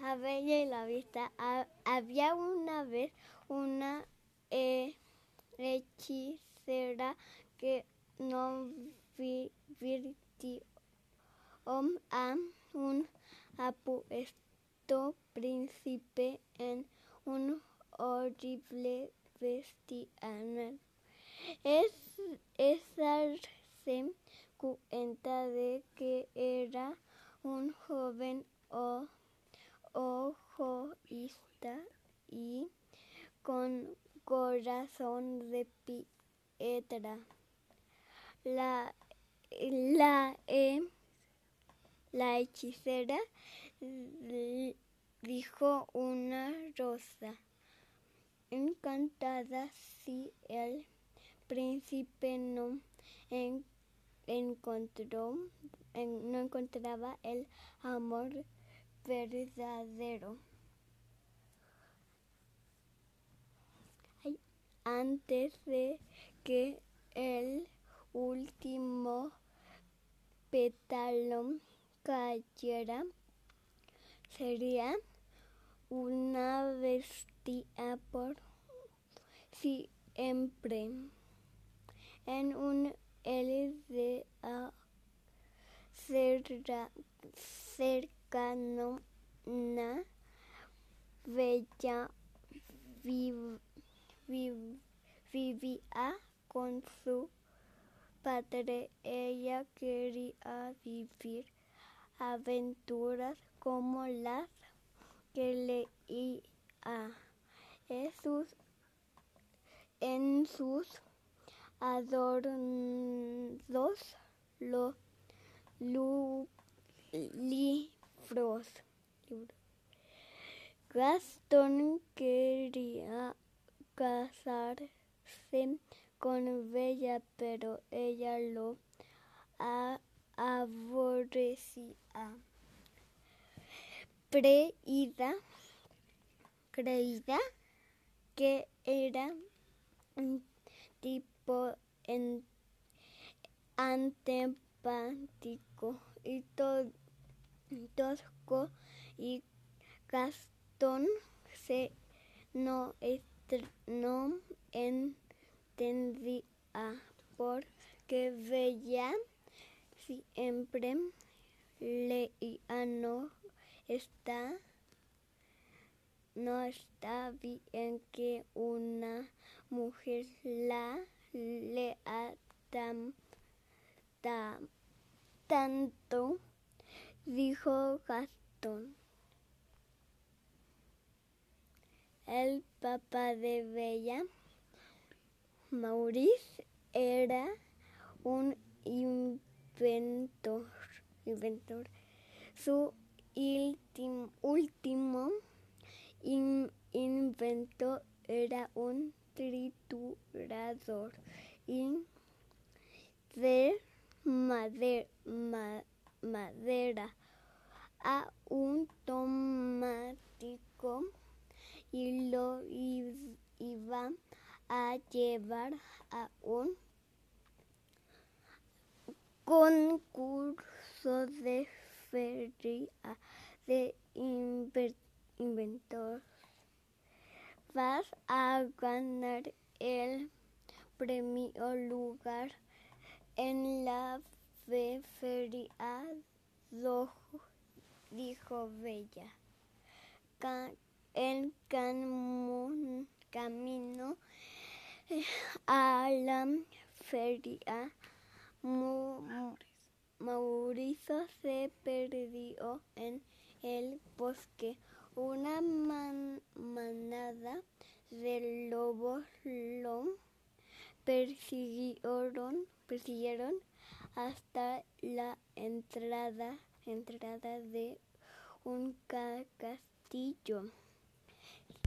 La Bella y la Vista. había una vez una eh, hechicera que no virtió a un apuesto príncipe en un horrible bestial. Es, es darse cuenta de que era un joven o, ojoísta y con corazón de piedra. La, la, la hechicera dijo una rosa encantada si el príncipe no encontró no encontraba el amor verdadero. Antes de que el último pétalo cayera, sería una bestia por siempre en un LDA cercano una bella vivía con su padre. Ella quería vivir aventuras como las que leía Jesús en sus adornos los libros. Gastón quería casarse con Bella, pero ella lo aborrecía. Preida, creída que era un tipo en, y tosco y Gastón se no, no entendía porque veía siempre leía no está no está bien que una mujer la lea tan tanto, dijo Gastón. El papá de Bella, Maurice, era un inventor. inventor. Su último invento era un triturador de madera, a un tomático y lo iba a llevar a un concurso de feria de inventor. Vas a ganar el premio lugar en la feria, dijo Bella. En camino eh, a la feria, Mauricio se perdió en el bosque. Una manada de lobos lo persiguieron, persiguieron hasta la entrada, entrada de un castillo.